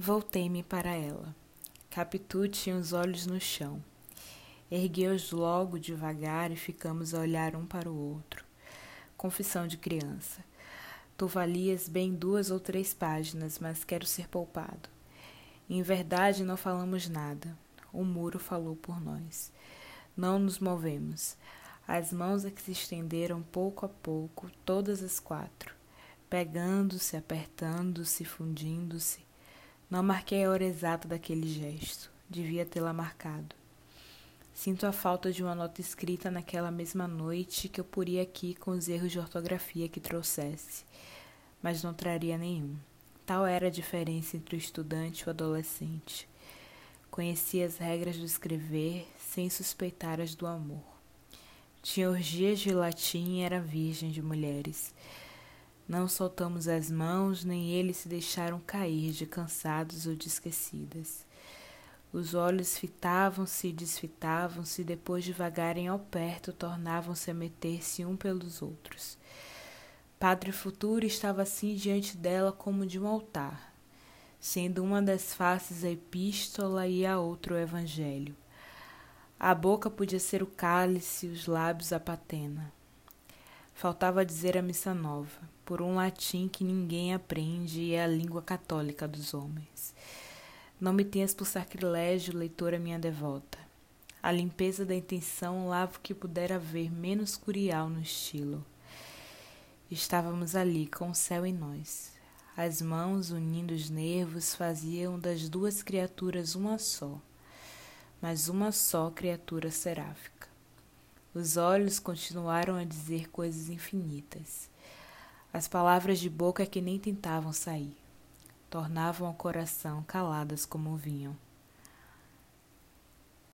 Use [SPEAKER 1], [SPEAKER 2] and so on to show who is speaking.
[SPEAKER 1] Voltei-me para ela. Capitu tinha os olhos no chão. Ergueu-os logo devagar e ficamos a olhar um para o outro. Confissão de criança. Tu valias bem duas ou três páginas, mas quero ser poupado. Em verdade, não falamos nada. O muro falou por nós. Não nos movemos. As mãos é que se estenderam pouco a pouco, todas as quatro, pegando-se, apertando-se, fundindo-se. Não marquei a hora exata daquele gesto. Devia tê-la marcado. Sinto a falta de uma nota escrita naquela mesma noite que eu poria aqui com os erros de ortografia que trouxesse, mas não traria nenhum. Tal era a diferença entre o estudante e o adolescente. Conhecia as regras do escrever sem suspeitar as do amor. Tinha orgias de latim e era virgem de mulheres. Não soltamos as mãos, nem eles se deixaram cair de cansados ou de esquecidas. Os olhos fitavam-se e desfitavam-se, depois devagarem ao perto, tornavam-se a meter-se um pelos outros. Padre Futuro estava assim diante dela como de um altar, sendo uma das faces a epístola e a outra o evangelho. A boca podia ser o cálice, os lábios a patena. Faltava dizer a missa nova, por um latim que ninguém aprende e é a língua católica dos homens. Não me tenhas por sacrilégio, leitora minha devota. A limpeza da intenção lava o que puder haver menos curial no estilo. Estávamos ali com o céu em nós. As mãos, unindo os nervos, faziam das duas criaturas uma só, mas uma só criatura seráfica. Os olhos continuaram a dizer coisas infinitas. As palavras de boca que nem tentavam sair, tornavam o coração caladas como vinham.